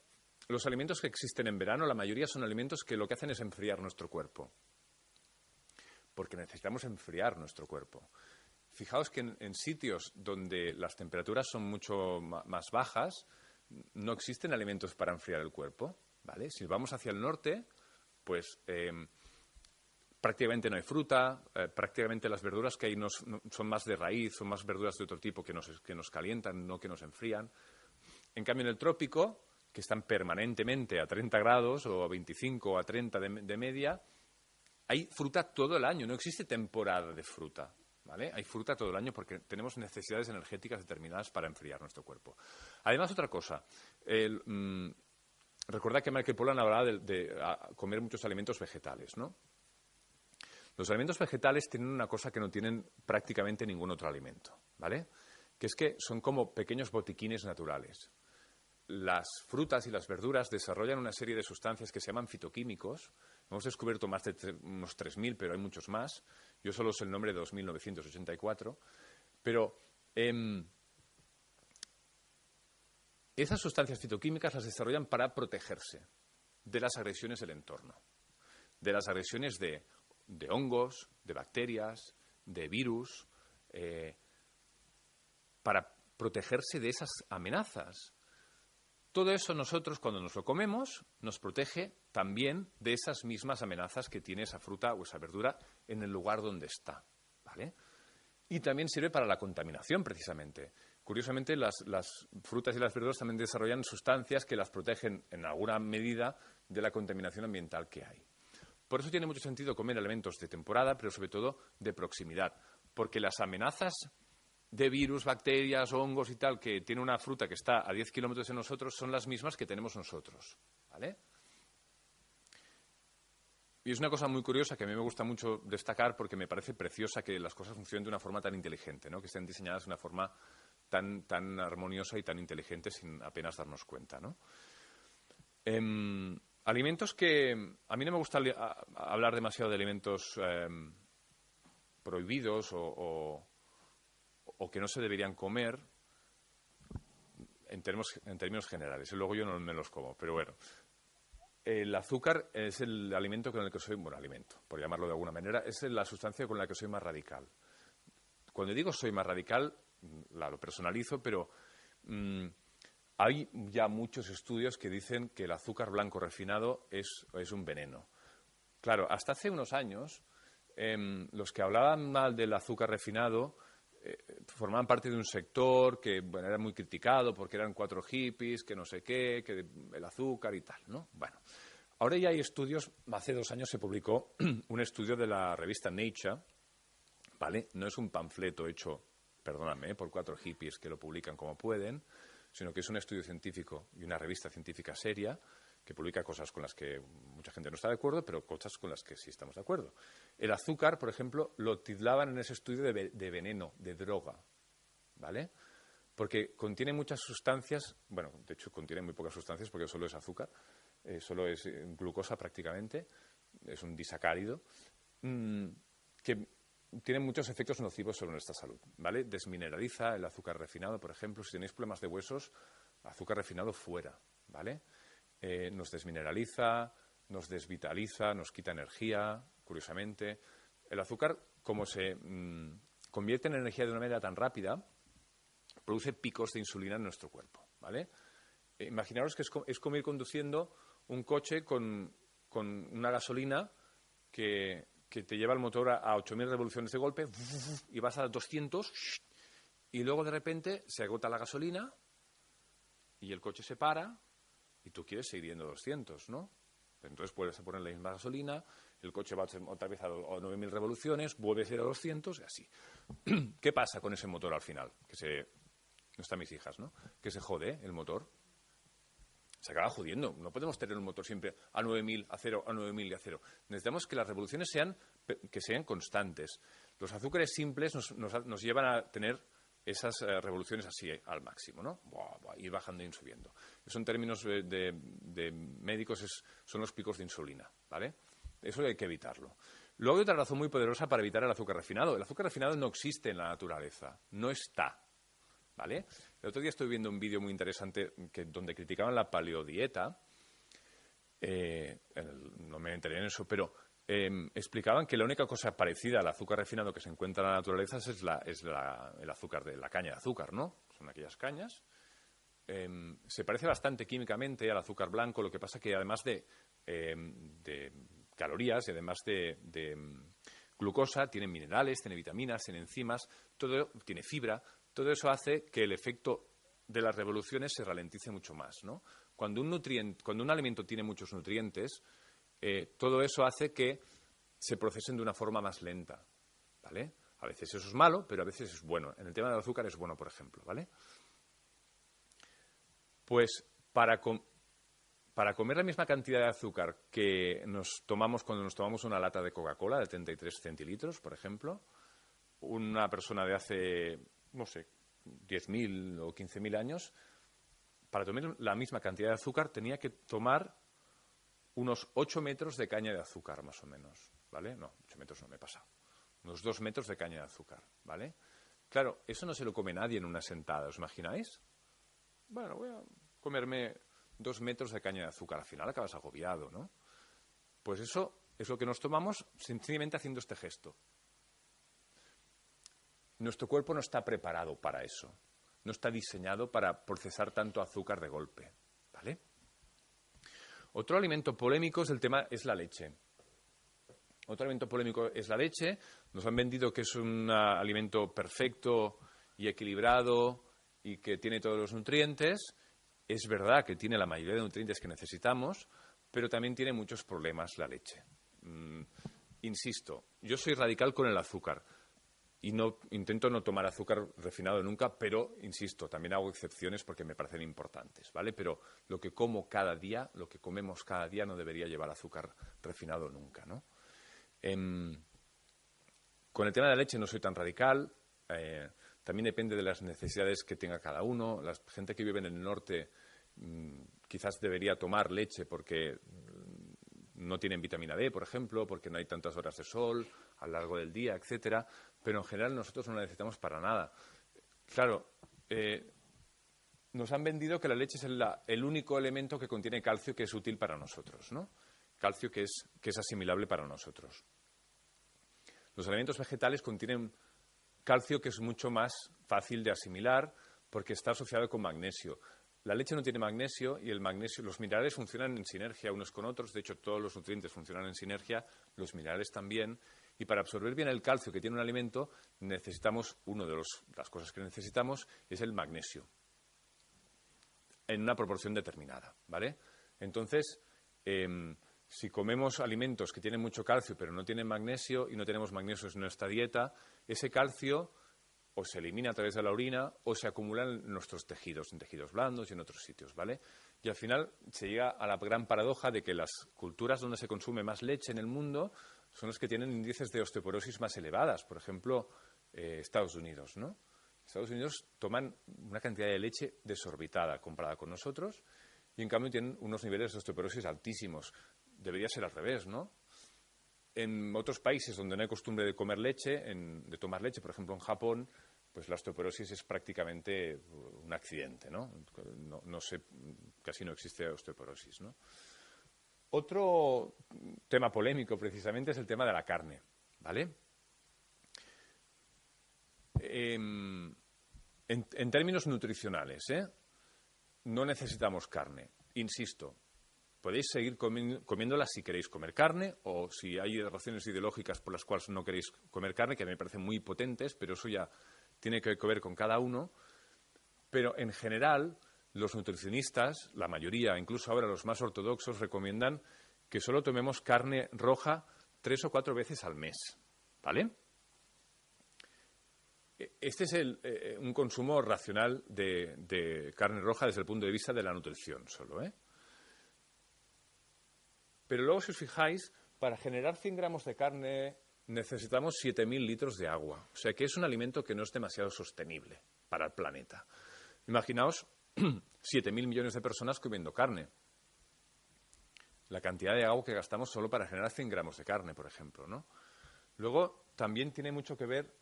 Speaker 1: los alimentos que existen en verano, la mayoría son alimentos que lo que hacen es enfriar nuestro cuerpo. Porque necesitamos enfriar nuestro cuerpo. Fijaos que en, sitios donde las temperaturas son mucho más bajas, no existen alimentos para enfriar el cuerpo. ¿vale? Si vamos hacia el norte, pues em, prácticamente no hay fruta, eh, prácticamente las verduras que hay son más de raíz, son más verduras de otro tipo que nos, que nos calientan, no que nos enfrían. En cambio, en el trópico, que están permanentemente a 30 grados o a 25 o a 30 de, media, hay fruta todo el año, no existe temporada de fruta. ¿Vale? Hay fruta todo el año porque tenemos necesidades energéticas determinadas para enfriar nuestro cuerpo. Además, otra cosa. El, mm, recordad que Michael Pollan hablaba de, de comer muchos alimentos vegetales, ¿no? Los alimentos vegetales tienen una cosa que no tienen prácticamente ningún otro alimento, ¿vale? Que es que son como pequeños botiquines naturales. Las frutas y las verduras desarrollan una serie de sustancias que se llaman fitoquímicos. Hemos descubierto más de unos 3.000, pero hay muchos más. Yo solo sé el nombre de 2.984. Pero em, esas sustancias fitoquímicas las desarrollan para protegerse de las agresiones del entorno, de las agresiones de de hongos, de bacterias, de virus, eh, para protegerse de esas amenazas. Todo eso nosotros cuando nos lo comemos nos protege también de esas mismas amenazas que tiene esa fruta o esa verdura en el lugar donde está. ¿vale? Y también sirve para la contaminación, precisamente. Curiosamente, las, las, frutas y las verduras también desarrollan sustancias que las protegen en alguna medida de la contaminación ambiental que hay. Por eso tiene mucho sentido comer elementos de temporada, pero sobre todo de proximidad, porque las amenazas de virus, bacterias, hongos y tal que tiene una fruta que está a 10 kilómetros de nosotros son las mismas que tenemos nosotros. ¿Vale? Y es una cosa muy curiosa que a mí me gusta mucho destacar porque me parece preciosa que las cosas funcionen de una forma tan inteligente, ¿no? que estén diseñadas de una forma tan, tan armoniosa y tan inteligente sin apenas darnos cuenta. ¿no? Em, Alimentos que a mí no me gusta hablar demasiado de alimentos em, prohibidos o, que no se deberían comer en términos, en términos generales. Luego yo no me los como, pero bueno. El azúcar es el alimento con el que soy, bueno, alimento, por llamarlo de alguna manera, es la sustancia con la que soy más radical. Cuando digo soy más radical, la lo personalizo, pero mm, hay ya muchos estudios que dicen que el azúcar blanco refinado es, un veneno. Claro, hasta hace unos años, em, los que hablaban mal del azúcar refinado eh, formaban parte de un sector que bueno, era muy criticado porque eran cuatro hippies, que no sé qué, que el azúcar y tal, ¿no? Bueno, ahora ya hay estudios, hace dos años se publicó <clears throat> un estudio de la revista Nature, ¿vale? No es un panfleto hecho, perdóname, por cuatro hippies que lo publican como pueden, sino que es un estudio científico y una revista científica seria que publica cosas con las que mucha gente no está de acuerdo, pero cosas con las que sí estamos de acuerdo. El azúcar, por ejemplo, lo titulaban en ese estudio de, veneno, de droga, ¿vale? Porque contiene muchas sustancias, bueno, de hecho contiene muy pocas sustancias porque solo es azúcar, eh, solo es eh, glucosa prácticamente, es un disacárido, mm, que tiene muchos efectos nocivos sobre nuestra salud, ¿vale? Desmineraliza el azúcar refinado, por ejemplo, si tenéis problemas de huesos, azúcar refinado fuera, ¿vale? Eh, nos desmineraliza, nos desvitaliza, nos quita energía, curiosamente. El azúcar, como se mm, convierte en energía de una manera tan rápida, produce picos de insulina en nuestro cuerpo, ¿vale? Imaginaros que es, como ir conduciendo un coche con una gasolina que te lleva el motor a, 8.000 revoluciones de golpe y vas a 200 y luego de repente se agota la gasolina y el coche se para y tú quieres seguir yendo a 200, ¿no? Entonces puedes poner la misma gasolina, el coche va otra vez a 9.000 revoluciones, vuelve a ir a 200 y así. <clears throat> ¿Qué pasa con ese motor al final? Que se... No están mis hijas, ¿no? Que se jode el motor se acaba jodiendo. No podemos tener un motor siempre a 9.000, a 0, a 9.000 y a 0. Necesitamos que las revoluciones sean, que sean constantes. Los azúcares simples nos, llevan a tener esas eh, revoluciones así eh, al máximo, ¿no? ir bajando y subiendo. Eso en términos de, médicos son los picos de insulina, ¿vale? Eso hay que evitarlo. Luego hay otra razón muy poderosa para evitar el azúcar refinado. El azúcar refinado no existe en la naturaleza, no está. ¿Vale? El otro día estoy viendo un vídeo muy interesante que, donde criticaban la paleodieta eh, no me enteré en eso, pero em, explicaban que la única cosa parecida al azúcar refinado que se encuentra en la naturaleza es, la, es el azúcar de la caña de azúcar, ¿no? Son aquellas cañas. Em, se parece bastante químicamente al azúcar blanco, lo que pasa que además de, em, de calorías y además de, glucosa, tiene minerales, tiene vitaminas, tiene enzimas, todo tiene fibra, todo eso hace que el efecto de las revoluciones se ralentice mucho más, ¿no? Cuando un, cuando un alimento tiene muchos nutrientes, eh, todo eso hace que se procesen de una forma más lenta, ¿vale? A veces eso es malo, pero a veces es bueno. En el tema del azúcar es bueno, por ejemplo, ¿vale? Pues para, para comer la misma cantidad de azúcar que nos tomamos cuando nos tomamos una lata de Coca-Cola de 33 centilitros, por ejemplo, una persona de hace, no sé, 10.000 o 15.000 años, para tomar la misma cantidad de azúcar tenía que tomar unos 8 metros de caña de azúcar, más o menos, ¿vale? No, 8 metros no me he pasado. Unos 2 metros de caña de azúcar, ¿vale? Claro, eso no se lo come nadie en una sentada, ¿os imagináis? Bueno, voy a comerme dos metros de caña de azúcar. Al final acabas agobiado, ¿no? Pues eso es lo que nos tomamos sencillamente haciendo este gesto. Nuestro cuerpo no está preparado para eso. No está diseñado para procesar tanto azúcar de golpe. Otro alimento polémico es el tema es la leche. Otro alimento polémico es la leche. Nos han vendido que es un alimento perfecto y equilibrado y que tiene todos los nutrientes. Es verdad que tiene la mayoría de nutrientes que necesitamos, pero también tiene muchos problemas la leche. Mm, insisto, yo soy radical con el azúcar y no intento no tomar azúcar refinado nunca, pero insisto, también hago excepciones porque me parecen importantes, ¿vale? Pero lo que como cada día, lo que comemos cada día no debería llevar azúcar refinado nunca, ¿no? Em, con el tema de la leche no soy tan radical. Eh, también depende de las necesidades que tenga cada uno. La gente que vive en el norte mm, quizás debería tomar leche porque mm, no tienen vitamina D, por ejemplo, porque no hay tantas horas de sol a lo largo del día, etcétera. Pero en general nosotros no la necesitamos para nada. Claro, eh, nos han vendido que la leche es el, único elemento que contiene calcio que es útil para nosotros, ¿no? Calcio que es, que es asimilable para nosotros. Los alimentos vegetales contienen Calcio que es mucho más fácil de asimilar porque está asociado con magnesio. La leche no tiene magnesio y el magnesio, los minerales funcionan en sinergia unos con otros. De hecho, todos los nutrientes funcionan en sinergia, los minerales también. Y para absorber bien el calcio que tiene un alimento, necesitamos, una de las cosas que necesitamos es el magnesio. En una proporción determinada, ¿vale? Entonces, em, si comemos alimentos que tienen mucho calcio pero no tienen magnesio y no tenemos magnesio en nuestra dieta, ese calcio o se elimina a través de la orina o se acumula en nuestros tejidos, en tejidos blandos y en otros sitios, ¿vale? Y al final se llega a la gran paradoja de que las culturas donde se consume más leche en el mundo son las que tienen índices de osteoporosis más elevadas, por ejemplo, eh, Estados Unidos, ¿no? Estados Unidos toman una cantidad de leche desorbitada comparada con nosotros y en cambio tienen unos niveles de osteoporosis altísimos debería ser al revés, ¿no? En otros países donde no hay costumbre de comer leche, de tomar leche, por ejemplo en Japón, pues la osteoporosis es prácticamente un accidente, ¿no? No, casi no existe osteoporosis, ¿no? Otro tema polémico precisamente es el tema de la carne, ¿vale? Em, en, términos nutricionales, ¿eh? no necesitamos carne. Insisto, podéis seguir comiéndolas si queréis comer carne o si hay razones ideológicas por las cuales no queréis comer carne, que a mí me parecen muy potentes, pero eso ya tiene que ver con cada uno. Pero en general, los nutricionistas, la mayoría, incluso ahora los más ortodoxos, recomiendan que solo tomemos carne roja tres o cuatro veces al mes. ¿Vale? Este es eh, un consumo racional de, de, carne roja desde el punto de vista de la nutrición solo, ¿eh? Pero luego, si os fijáis, para generar 100 gramos de carne necesitamos 7.000 litros de agua. O sea que es un alimento que no es demasiado sostenible para el planeta. Imaginaos <clears throat> 7.000 millones de personas comiendo carne. La cantidad de agua que gastamos solo para generar 100 gramos de carne, por ejemplo. ¿no? Luego, también tiene mucho que ver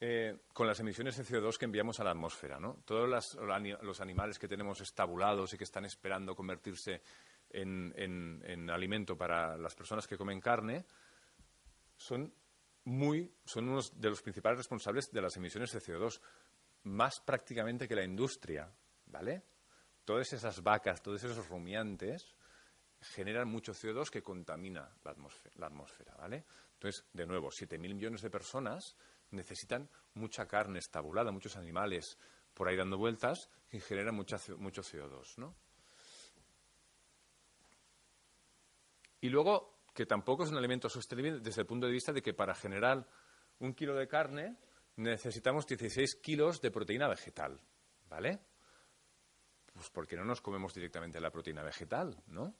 Speaker 1: eh, con las emisiones de CO2 que enviamos a la atmósfera. ¿no? Todos los animales que tenemos estabulados y que están esperando convertirse en, alimento para las personas que comen carne son muy son unos de los principales responsables de las emisiones de CO2, más prácticamente que la industria, ¿vale? Todas esas vacas, todos esos rumiantes generan mucho CO2 que contamina la atmósfera, ¿vale? Entonces, de nuevo, 7.000 millones de personas necesitan mucha carne estabulada, muchos animales por ahí dando vueltas que generan mucho CO2, ¿no? Y luego, que tampoco es un alimento sostenible desde el punto de vista de que para generar un kilo de carne necesitamos 16 kilos de proteína vegetal, ¿vale? Pues porque no nos comemos directamente la proteína vegetal, ¿no?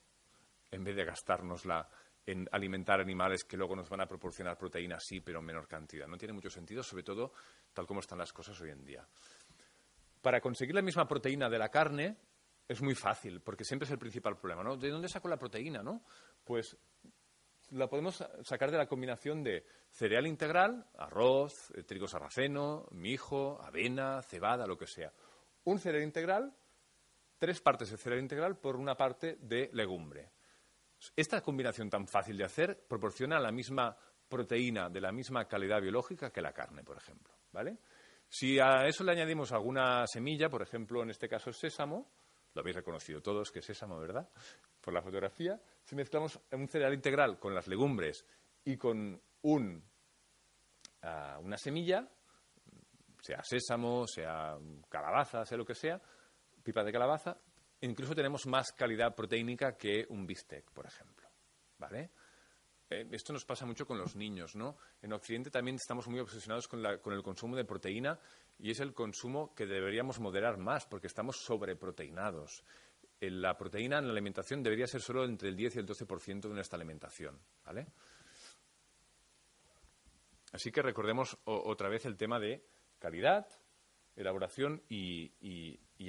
Speaker 1: En vez de gastárnosla en alimentar animales que luego nos van a proporcionar proteína, sí, pero en menor cantidad. No tiene mucho sentido, sobre todo tal como están las cosas hoy en día. Para conseguir la misma proteína de la carne es muy fácil, porque siempre es el principal problema, ¿no? ¿De dónde saco la proteína, no? Pues la podemos sacar de la combinación de cereal integral, arroz, eh, trigo sarraceno, mijo, avena, cebada, lo que sea. Un cereal integral, tres partes de cereal integral por una parte de legumbre. Esta combinación tan fácil de hacer proporciona la misma proteína de la misma calidad biológica que la carne, por ejemplo. ¿vale? Si a eso le añadimos alguna semilla, por ejemplo, en este caso sésamo, lo habéis reconocido todos que es sésamo, ¿verdad? Por la fotografía. Si mezclamos un cereal integral con las legumbres y con un, ah, una semilla, sea sésamo, sea calabaza, sea lo que sea, pipa de calabaza, incluso tenemos más calidad proteínica que un bistec, por ejemplo. ¿Vale? Eh, esto nos pasa mucho con los niños, ¿no? En Occidente también estamos muy obsesionados con, el consumo de proteína y es el consumo que deberíamos moderar más porque estamos sobreproteinados. Eh, la proteína en la alimentación debería ser solo entre el 10 y el 12% de nuestra alimentación, ¿vale? Así que recordemos otra vez el tema de calidad, elaboración y,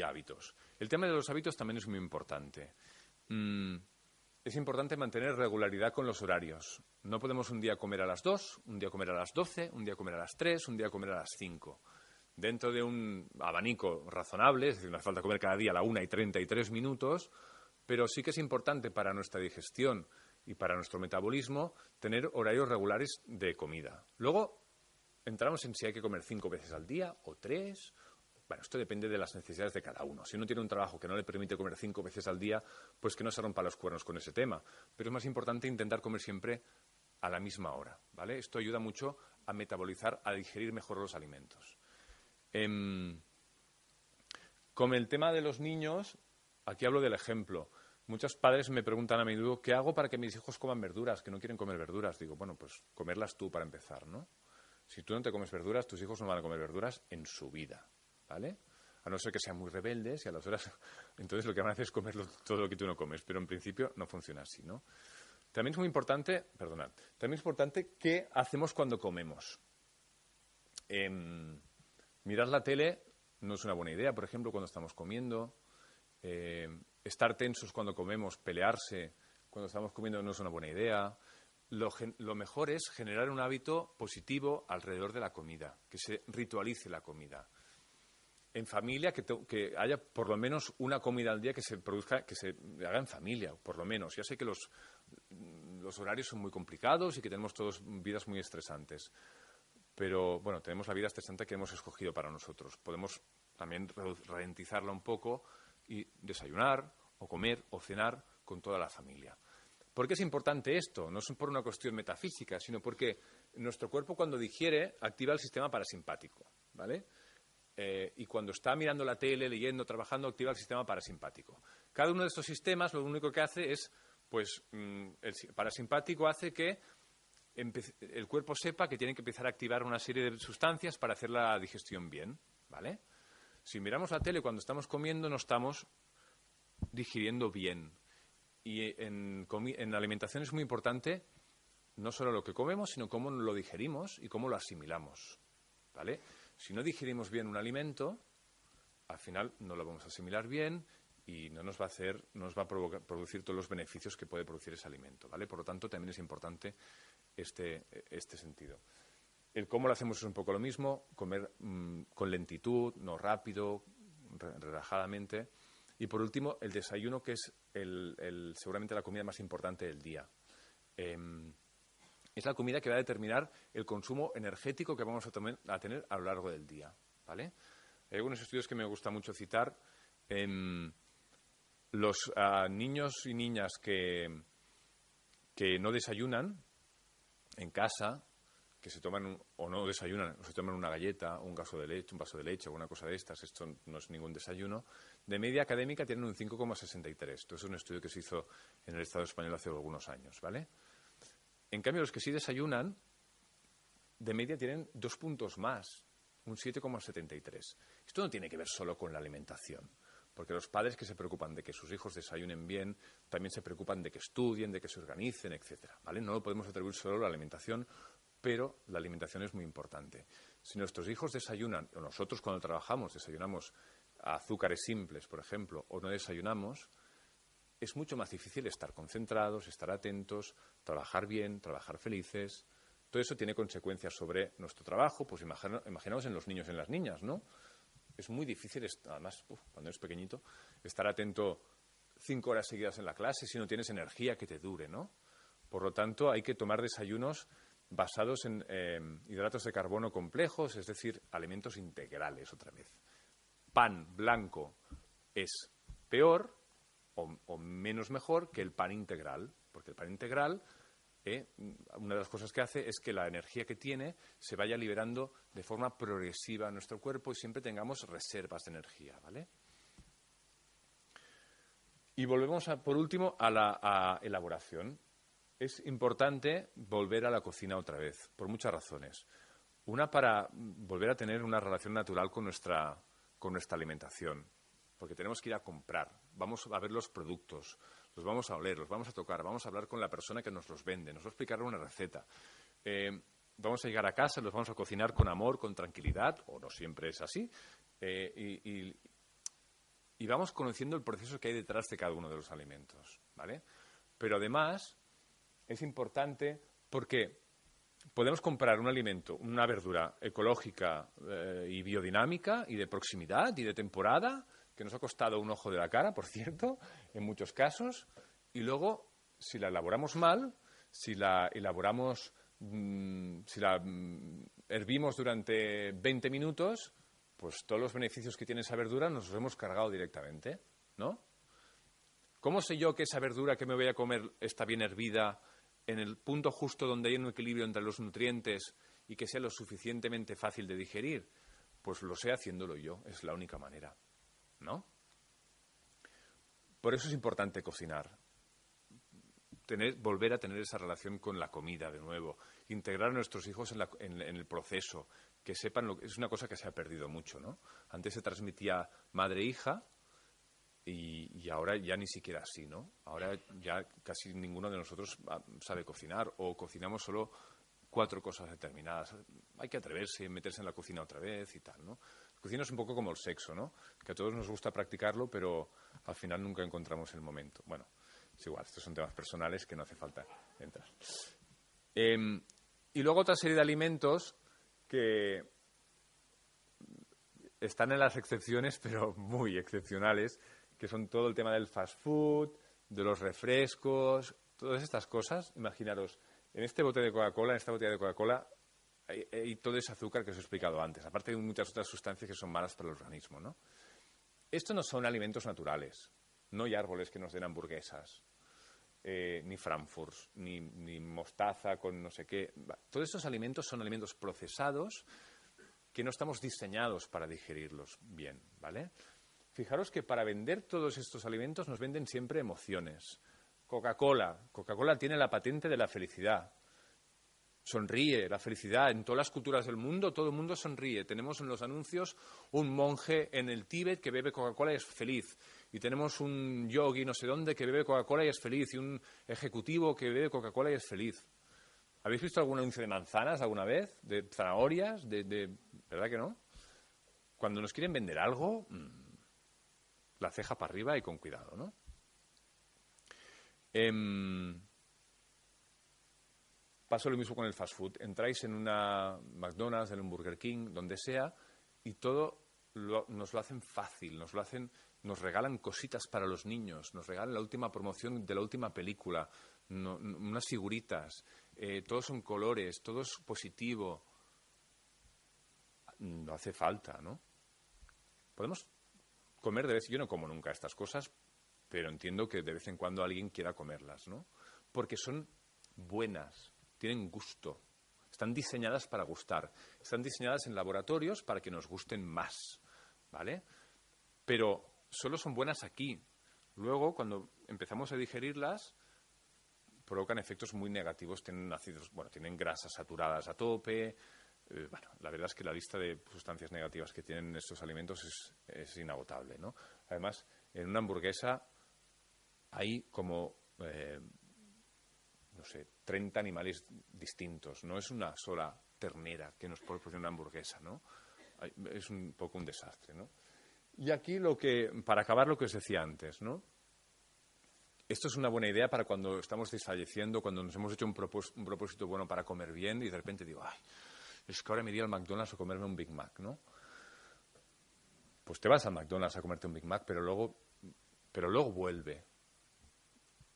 Speaker 1: hábitos. El tema de los hábitos también es muy importante. Mm, es importante mantener regularidad con los horarios. No podemos un día comer a las 2, un día comer a las 12, un día comer a las 3, un día comer a las 5. Dentro de un abanico razonable, es decir, no hace falta comer cada día a la 1 y 33 minutos, pero sí que es importante para nuestra digestión y para nuestro metabolismo tener horarios regulares de comida. Luego, entramos en si hay que comer cinco veces al día o tres. Bueno, esto depende de las necesidades de cada uno. Si uno tiene un trabajo que no le permite comer cinco veces al día, pues que no se rompa los cuernos con ese tema. Pero es más importante intentar comer siempre a la misma hora, ¿vale? Esto ayuda mucho a metabolizar, a digerir mejor los alimentos. Em, con el tema de los niños, aquí hablo del ejemplo. Muchos padres me preguntan a menudo, ¿qué hago para que mis hijos coman verduras, que no quieren comer verduras? Digo, bueno, pues comerlas tú para empezar, ¿no? Si tú no te comes verduras, tus hijos no van a comer verduras en su vida, ¿vale? A no ser que sean muy rebeldes y a las horas... <laughs> Entonces lo que van a hacer es comer todo lo que tú no comes, pero en principio no funciona así, ¿no? También es muy importante, perdonad, también es importante qué hacemos cuando comemos. Em, mirar la tele no es una buena idea, por ejemplo, cuando estamos comiendo. Em, estar tensos cuando comemos, pelearse cuando estamos comiendo no es una buena idea lo, mejor es generar un hábito positivo alrededor de la comida, que se ritualice la comida. En familia, que, haya por lo menos una comida al día que se produzca, que se haga en familia, por lo menos. Ya sé que los, los horarios son muy complicados y que tenemos todos vidas muy estresantes. Pero bueno, tenemos la vida estresante que hemos escogido para nosotros. Podemos también ralentizarla un poco y desayunar o comer o cenar con toda la familia. ¿Por qué es importante esto? No es por una cuestión metafísica, sino porque nuestro cuerpo cuando digiere activa el sistema parasimpático, ¿vale? Eh, y cuando está mirando la tele, leyendo, trabajando, activa el sistema parasimpático. Cada uno de estos sistemas lo único que hace es, pues, mm, el parasimpático hace que el cuerpo sepa que tiene que empezar a activar una serie de sustancias para hacer la digestión bien, ¿vale? Si miramos la tele cuando estamos comiendo, no estamos digiriendo bien, y en, la alimentación es muy importante no solo lo que comemos, sino cómo lo digerimos y cómo lo asimilamos. ¿Vale? Si no digerimos bien un alimento, al final no lo vamos a asimilar bien y no nos va a hacer, nos va a producir todos los beneficios que puede producir ese alimento, ¿vale? Por lo tanto, también es importante este, este sentido. El cómo lo hacemos es un poco lo mismo, comer mm, con lentitud, no rápido, relajadamente, Y por último, el desayuno, que es el, seguramente la comida más importante del día. Em, es la comida que va a determinar el consumo energético que vamos a, tener a lo largo del día. ¿vale? Hay algunos estudios que me gusta mucho citar. Em, los ah, niños y niñas que, que no desayunan en casa, que se toman o no desayunan, o se toman una galleta, un vaso de leche, un vaso de leche, alguna cosa de estas, esto no es ningún desayuno, de media académica tienen un 5,63. Esto es un estudio que se hizo en el Estado español hace algunos años, ¿vale? En cambio, los que sí desayunan, de media tienen dos puntos más, un 7,73. Esto no tiene que ver solo con la alimentación. Porque los padres que se preocupan de que sus hijos desayunen bien, también se preocupan de que estudien, de que se organicen, etcétera. ¿vale? No lo podemos atribuir solo a la alimentación, pero la alimentación es muy importante. Si nuestros hijos desayunan, o nosotros cuando trabajamos desayunamos azúcares simples, por ejemplo, o no desayunamos, es mucho más difícil estar concentrados, estar atentos, trabajar bien, trabajar felices. Todo eso tiene consecuencias sobre nuestro trabajo, pues imaginaos en los niños y en las niñas, ¿no? es muy difícil, además, cuando eres pequeñito, estar atento cinco horas seguidas en la clase si no tienes energía que te dure, ¿no? Por lo tanto, hay que tomar desayunos basados en eh, hidratos de carbono complejos, es decir, alimentos integrales, otra vez. Pan blanco es peor o menos mejor que el pan integral, porque el pan integral ¿eh? una de las cosas que hace es que la energía que tiene se vaya liberando de forma progresiva en nuestro cuerpo y siempre tengamos reservas de energía, ¿vale? Y volvemos, por último, a la elaboración. Es importante volver a la cocina otra vez, por muchas razones. Una, para volver a tener una relación natural con nuestra, con nuestra alimentación, porque tenemos que ir a comprar, vamos a ver los productos, los vamos a oler, los vamos a tocar, vamos a hablar con la persona que nos los vende, nos va a explicar una receta. Eh, vamos a llegar a casa, los vamos a cocinar con amor, con tranquilidad, o no siempre es así, eh, y, vamos conociendo el proceso que hay detrás de cada uno de los alimentos, ¿vale? Pero además es importante porque podemos comprar un alimento, una verdura ecológica eh, y biodinámica y de proximidad y de temporada que nos ha costado un ojo de la cara, por cierto, en muchos casos, y luego, si la elaboramos mal, si la elaboramos, mm, si la mm, hervimos durante 20 minutos, pues todos los beneficios que tiene esa verdura nos los hemos cargado directamente, ¿no? ¿Cómo sé yo que esa verdura que me voy a comer está bien hervida en el punto justo donde hay un equilibrio entre los nutrientes y que sea lo suficientemente fácil de digerir? Pues lo sé haciéndolo yo, es la única manera. ¿no? Por eso es importante cocinar. Tener, volver a tener esa relación con la comida de nuevo, integrar a nuestros hijos en, el proceso, que sepan lo que es una cosa que se ha perdido mucho, ¿no? Antes se transmitía madre-hija y, ahora ya ni siquiera así, ¿no? Ahora ya casi ninguno de nosotros sabe cocinar o cocinamos solo cuatro cosas determinadas. Hay que atreverse, meterse en la cocina otra vez y tal, ¿no? cocina es un poco como el sexo, ¿no? Que a todos nos gusta practicarlo, pero al final nunca encontramos el momento. Bueno, es igual, estos son temas personales que no hace falta entrar. Em, y luego otra serie de alimentos que están en las excepciones, pero muy excepcionales, que son todo el tema del fast food, de los refrescos, todas estas cosas. Imaginaros, en este bote de Coca-Cola, en esta botella de Coca-Cola, y todo ese azúcar que os he explicado antes, aparte de muchas otras sustancias que son malas para el organismo. ¿no? Estos no son alimentos naturales. No hay árboles que nos den hamburguesas, eh, ni Frankfurt, ni, ni, mostaza con no sé qué. Todos estos alimentos son alimentos procesados que no estamos diseñados para digerirlos bien, ¿vale? Fijaros que para vender todos estos alimentos nos venden siempre emociones. Coca-Cola. Coca-Cola tiene la patente de la felicidad sonríe, la felicidad. En todas las culturas del mundo, todo el mundo sonríe. Tenemos en los anuncios un monje en el Tíbet que bebe Coca-Cola y es feliz. Y tenemos un yogi no sé dónde que bebe Coca-Cola y es feliz. Y un ejecutivo que bebe Coca-Cola y es feliz. ¿Habéis visto algún anuncio de manzanas alguna vez? ¿De zanahorias? De, ¿Verdad que no? Cuando nos quieren vender algo, mm, la ceja para arriba y con cuidado, ¿no? Pasa lo mismo con el fast food. Entráis en una McDonald's, en un Burger King, donde sea, y todo nos lo hacen fácil, nos lo hacen, nos regalan cositas para los niños, nos regalan la última promoción de la última película, unas figuritas, eh, todos son colores, todo es positivo. No hace falta, ¿no? Podemos comer de vez, yo no como nunca estas cosas, pero entiendo que de vez en cuando alguien quiera comerlas, ¿no? Porque son buenas, tienen gusto, están diseñadas para gustar, están diseñadas en laboratorios para que nos gusten más, ¿vale? Pero solo son buenas aquí. Luego, cuando empezamos a digerirlas, provocan efectos muy negativos, tienen ácidos, bueno, tienen grasas saturadas a tope. Eh, bueno, la verdad es que la lista de sustancias negativas que tienen estos alimentos es, inagotable, ¿no? Además, en una hamburguesa hay como eh, no sé, 30 animales distintos. No es una sola ternera que nos proporciona una hamburguesa, ¿no? Es un poco un desastre, ¿no? Y aquí lo que, para acabar lo que os decía antes, ¿no? Esto es una buena idea para cuando estamos desfalleciendo, cuando nos hemos hecho un, un propósito bueno para comer bien y de repente digo, ay, es que ahora me iría al McDonald's a comerme un Big Mac, ¿no? Pues te vas al McDonald's a comerte un Big Mac, pero luego, pero luego vuelve.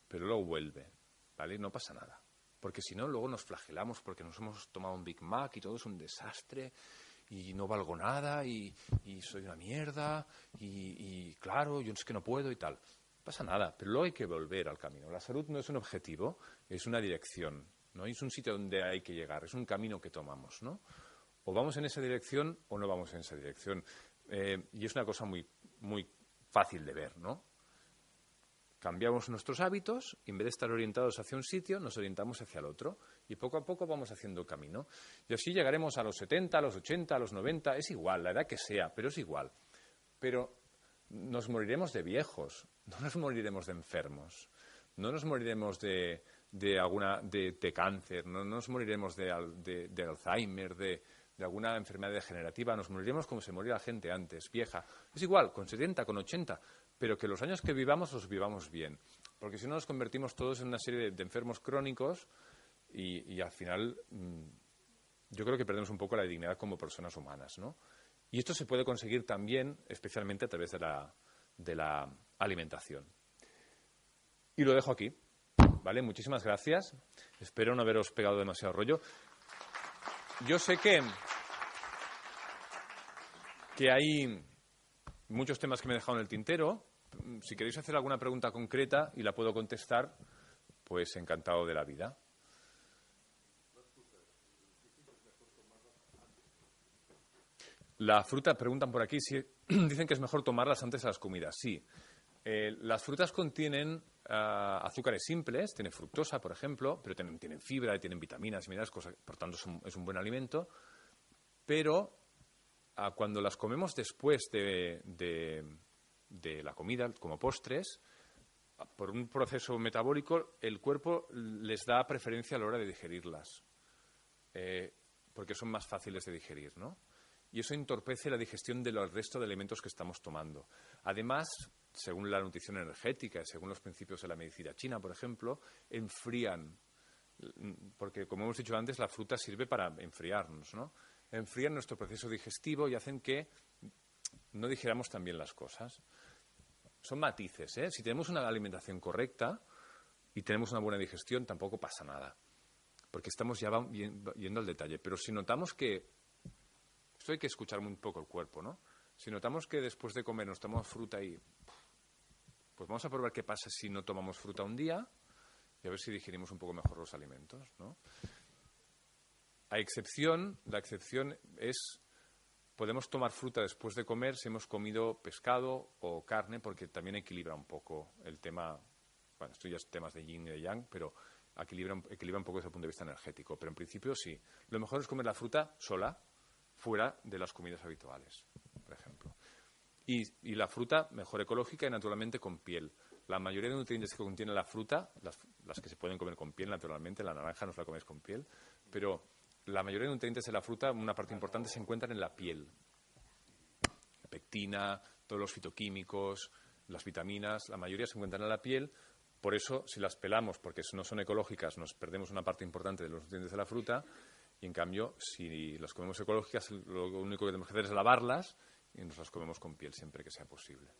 Speaker 1: Pero luego vuelve. ¿vale? No pasa nada. Porque si no, luego nos flagelamos porque nos hemos tomado un Big Mac y todo es un desastre y no valgo nada y, soy una mierda y, claro, yo es que no puedo y tal. No pasa nada, pero luego hay que volver al camino. La salud no es un objetivo, es una dirección, ¿no? es un sitio donde hay que llegar, es un camino que tomamos, ¿no? O vamos en esa dirección o no vamos en esa dirección. Eh, y es una cosa muy, muy fácil de ver, ¿no? cambiamos nuestros hábitos y en vez de estar orientados hacia un sitio, nos orientamos hacia el otro. Y poco a poco vamos haciendo camino. Y así llegaremos a los 70, a los 80, a los 90, es igual, la edad que sea, pero es igual. Pero nos moriremos de viejos, no nos moriremos de enfermos, no nos moriremos de, alguna, de, cáncer, no nos moriremos de, Alzheimer, de, de alguna enfermedad degenerativa, nos moriremos como se moría la gente antes, vieja. Es igual, con 70, con 80, pero que los años que vivamos los vivamos bien. Porque si no nos convertimos todos en una serie de, enfermos crónicos y, al final mm, yo creo que perdemos un poco la dignidad como personas humanas. ¿no? Y esto se puede conseguir también, especialmente a través de la, de la alimentación. Y lo dejo aquí. ¿Vale? Muchísimas gracias. Espero no haberos pegado demasiado rollo. Yo sé que, que hay muchos temas que me he dejado en el tintero. Si queréis hacer alguna pregunta concreta y la puedo contestar, pues encantado de la vida. La fruta, preguntan por aquí, si, <clears throat> dicen que es mejor tomarlas antes de las comidas. Sí. Eh, las frutas contienen ah, azúcares simples, tienen fructosa, por ejemplo, pero tienen, fibra, tienen vitaminas y minerales, por tanto es un, buen alimento. Pero ah, cuando las comemos después de, de la comida como postres, por un proceso metabólico, el cuerpo les da preferencia a la hora de digerirlas, eh, porque son más fáciles de digerir, ¿no? Y eso entorpece la digestión del resto de alimentos que estamos tomando. Además, según la nutrición energética, según los principios de la medicina china, por ejemplo, enfrían, porque como hemos dicho antes, la fruta sirve para enfriarnos, ¿no? Enfrían nuestro proceso digestivo y hacen que no digeramos también las cosas. Son matices, ¿eh? Si tenemos una alimentación correcta y tenemos una buena digestión, tampoco pasa nada. Porque estamos ya yendo al detalle. Pero si notamos que. Esto hay que escuchar muy poco el cuerpo, ¿no? Si notamos que después de comer nos tomamos fruta y. Pues vamos a probar qué pasa si no tomamos fruta un día y a ver si digerimos un poco mejor los alimentos, ¿no? A excepción, la excepción es Podemos tomar fruta después de comer si hemos comido pescado o carne, porque también equilibra un poco el tema. Bueno, esto ya es temas de yin y de yang, pero equilibra, un poco desde el punto de vista energético. Pero en principio sí. Lo mejor es comer la fruta sola, fuera de las comidas habituales, por ejemplo. Y, la fruta mejor ecológica y naturalmente con piel. La mayoría de nutrientes que contiene la fruta, las, las, que se pueden comer con piel naturalmente, la naranja no la comes con piel, pero la mayoría de nutrientes de la fruta, una parte importante, se encuentran en la piel. La pectina, todos los fitoquímicos, las vitaminas, la mayoría se encuentran en la piel. Por eso, si las pelamos porque no son ecológicas, nos perdemos una parte importante de los nutrientes de la fruta. Y en cambio, si las comemos ecológicas, lo único que tenemos que hacer es lavarlas y nos las comemos con piel siempre que sea posible.